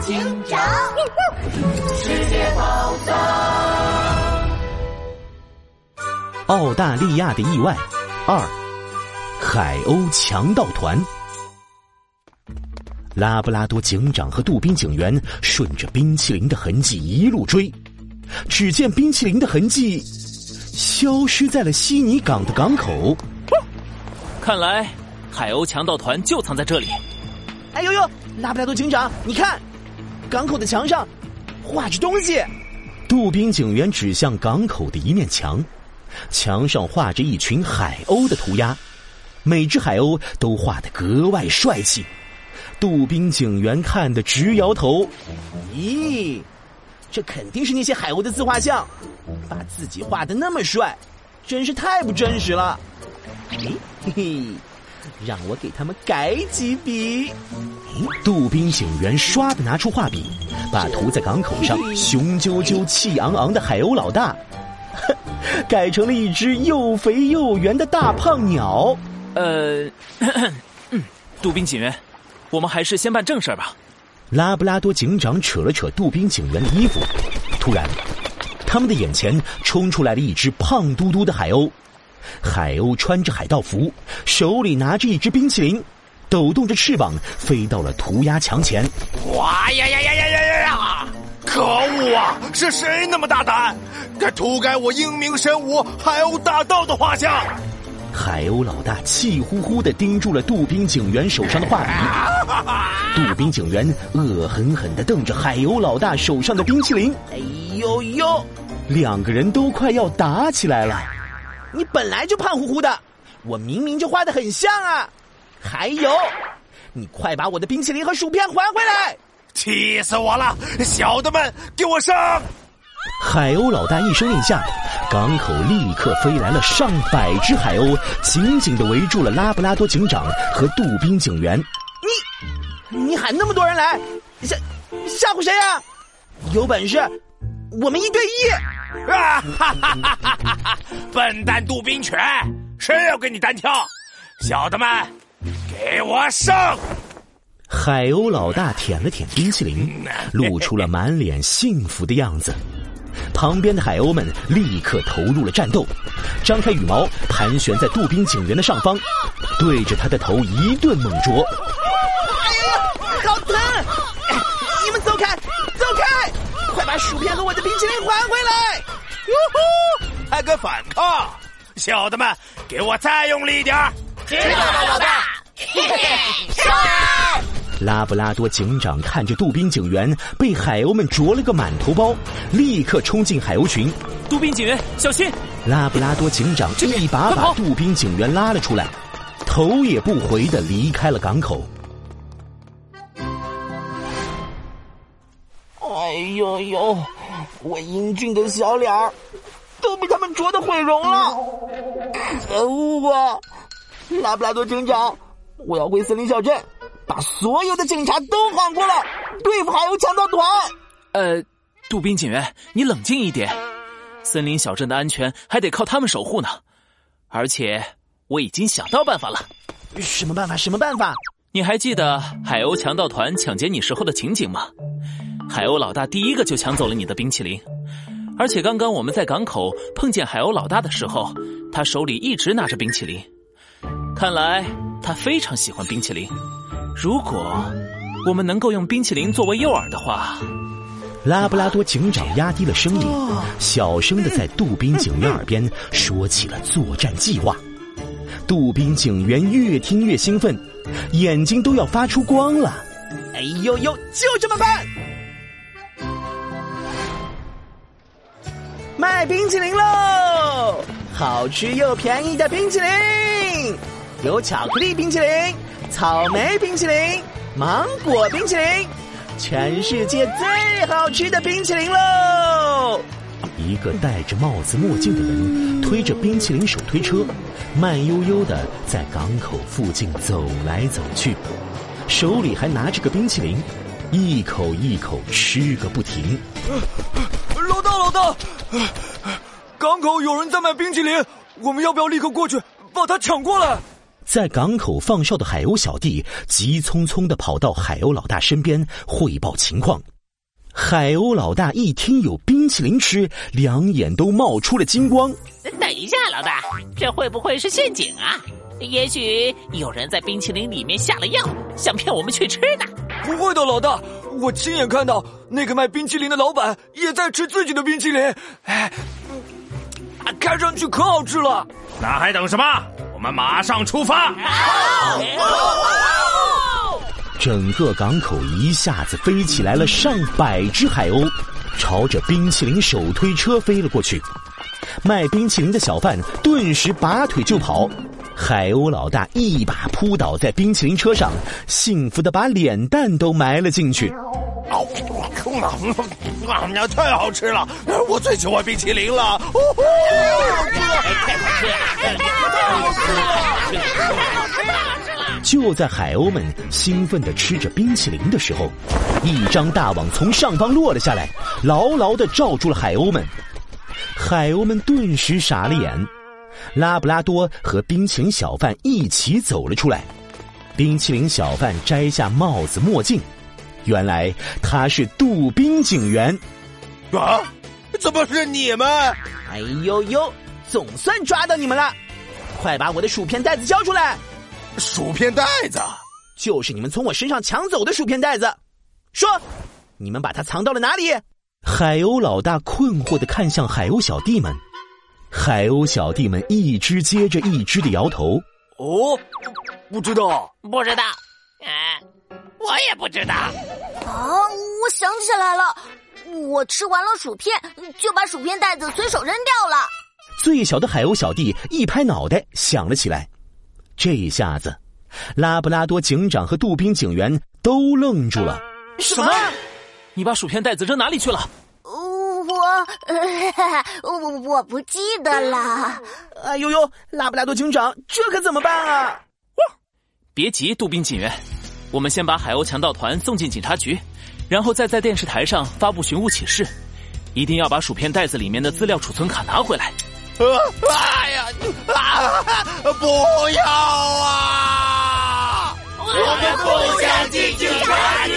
警长，世界宝藏。澳大利亚的意外二，海鸥强盗团。拉布拉多警长和杜宾警员顺着冰淇淋的痕迹一路追，只见冰淇淋的痕迹消失在了悉尼港的港口。看来海鸥强盗团就藏在这里。哎呦呦，拉布拉多警长，你看，港口的墙上画着东西。杜宾警员指向港口的一面墙，墙上画着一群海鸥的涂鸦，每只海鸥都画得格外帅气。杜宾警员看得直摇头：“咦，这肯定是那些海鸥的自画像，把自己画的那么帅，真是太不真实了。”嘿嘿，让我给他们改几笔。杜宾警员唰的拿出画笔，把涂在港口上雄赳赳、气昂昂的海鸥老大，改成了一只又肥又圆的大胖鸟。呃，杜宾警员。我们还是先办正事吧。拉布拉多警长扯了扯杜宾警员的衣服，突然，他们的眼前冲出来了一只胖嘟嘟的海鸥。海鸥穿着海盗服，手里拿着一只冰淇淋，抖动着翅膀飞到了涂鸦墙前。哇呀呀呀呀呀呀呀！可恶啊！是谁那么大胆，敢涂改我英明神武海鸥大盗的画像？海鸥老大气呼呼的盯住了杜宾警员手上的画笔，杜宾警员恶狠狠的瞪着海鸥老大手上的冰淇淋。哎呦呦，两个人都快要打起来了。你本来就胖乎乎的，我明明就画的很像啊！还有，你快把我的冰淇淋和薯片还回来！气死我了！小的们，给我上！海鸥老大一声令下。港口立刻飞来了上百只海鸥，紧紧的围住了拉布拉多警长和杜宾警员。你，你喊那么多人来，吓吓唬谁呀？有本事，我们一对一！啊哈哈哈哈哈！笨蛋杜宾犬，谁要跟你单挑？小的们，给我上！海鸥老大舔了舔冰淇淋，露出了满脸幸福的样子。旁边的海鸥们立刻投入了战斗，张开羽毛盘旋在杜宾警员的上方，对着他的头一顿猛啄。哎呀，好疼！你们走开，走开！快把薯片和我的冰淇淋还回来！哟呼，还敢反抗？小的们，给我再用力一点！知道了，老大。嘿嘿，上！拉布拉多警长看着杜宾警员被海鸥们啄了个满头包，立刻冲进海鸥群。杜宾警员，小心！拉布拉多警长一把把杜宾警员拉了出来，头也不回的离开了港口。哎呦呦，我英俊的小脸儿都被他们啄得毁容了！可恶啊！拉布拉多警长，我要回森林小镇。把所有的警察都喊过来，对付海鸥强盗团。呃，杜宾警员，你冷静一点。森林小镇的安全还得靠他们守护呢。而且我已经想到办法了。什么办法？什么办法？你还记得海鸥强盗团抢劫你时候的情景吗？海鸥老大第一个就抢走了你的冰淇淋，而且刚刚我们在港口碰见海鸥老大的时候，他手里一直拿着冰淇淋。看来他非常喜欢冰淇淋。如果我们能够用冰淇淋作为诱饵的话，拉布拉多警长压低了声音，小声的在杜宾警员耳边说起了作战计划。杜宾警员越听越兴奋，眼睛都要发出光了。哎呦呦，就这么办！卖冰淇淋喽！好吃又便宜的冰淇淋，有巧克力冰淇淋。草莓冰淇淋，芒果冰淇淋，全世界最好吃的冰淇淋喽！一个戴着帽子墨镜的人推着冰淇淋手推车，慢悠悠的在港口附近走来走去，手里还拿着个冰淇淋，一口一口吃个不停。老大，港口有人在卖冰淇淋，我们要不要立刻过去把他抢过来？在港口放哨的海鸥小弟急匆匆的跑到海鸥老大身边汇报情况。海鸥老大一听有冰淇淋吃，两眼都冒出了金光。等一下，老大，这会不会是陷阱啊？也许有人在冰淇淋里面下了药，想骗我们去吃呢。不会的，老大，我亲眼看到那个卖冰淇淋的老板也在吃自己的冰淇淋，哎，看上去可好吃了。那还等什么？我们马上出发！整个港口一下子飞起来了上百只海鸥，朝着冰淇淋手推车飞了过去。卖冰淇淋的小贩顿时拔腿就跑。海鸥老大一把扑倒在冰淇淋车上，幸福的把脸蛋都埋了进去。啊，那太好吃了！我最喜欢冰淇淋了。就在海鸥们兴奋的吃着冰淇淋的时候，一张大网从上方落了下来，牢牢的罩住了海鸥们。海鸥们顿时傻了眼。拉布拉多和冰淇淋小贩一起走了出来。冰淇淋小贩摘下帽子墨镜，原来他是杜宾警员。啊，怎么是你们？哎呦呦，总算抓到你们了！快把我的薯片袋子交出来！薯片袋子，就是你们从我身上抢走的薯片袋子。说，你们把它藏到了哪里？海鸥老大困惑的看向海鸥小弟们。海鸥小弟们一只接着一只的摇头。哦，不知道，不知道，哎，我也不知道。啊，我想起来了，我吃完了薯片，就把薯片袋子随手扔掉了。最小的海鸥小弟一拍脑袋想了起来，这一下子，拉布拉多警长和杜宾警员都愣住了。什么？你把薯片袋子扔哪里去了？我，呃、我我不记得了。哎呦呦，拉布拉多警长，这可怎么办啊？别急，杜宾警员，我们先把海鸥强盗团送进警察局，然后再在电视台上发布寻物启事，一定要把薯片袋子里面的资料储存卡拿回来。啊、哎呀，啊，不要啊！我们不想进警察局。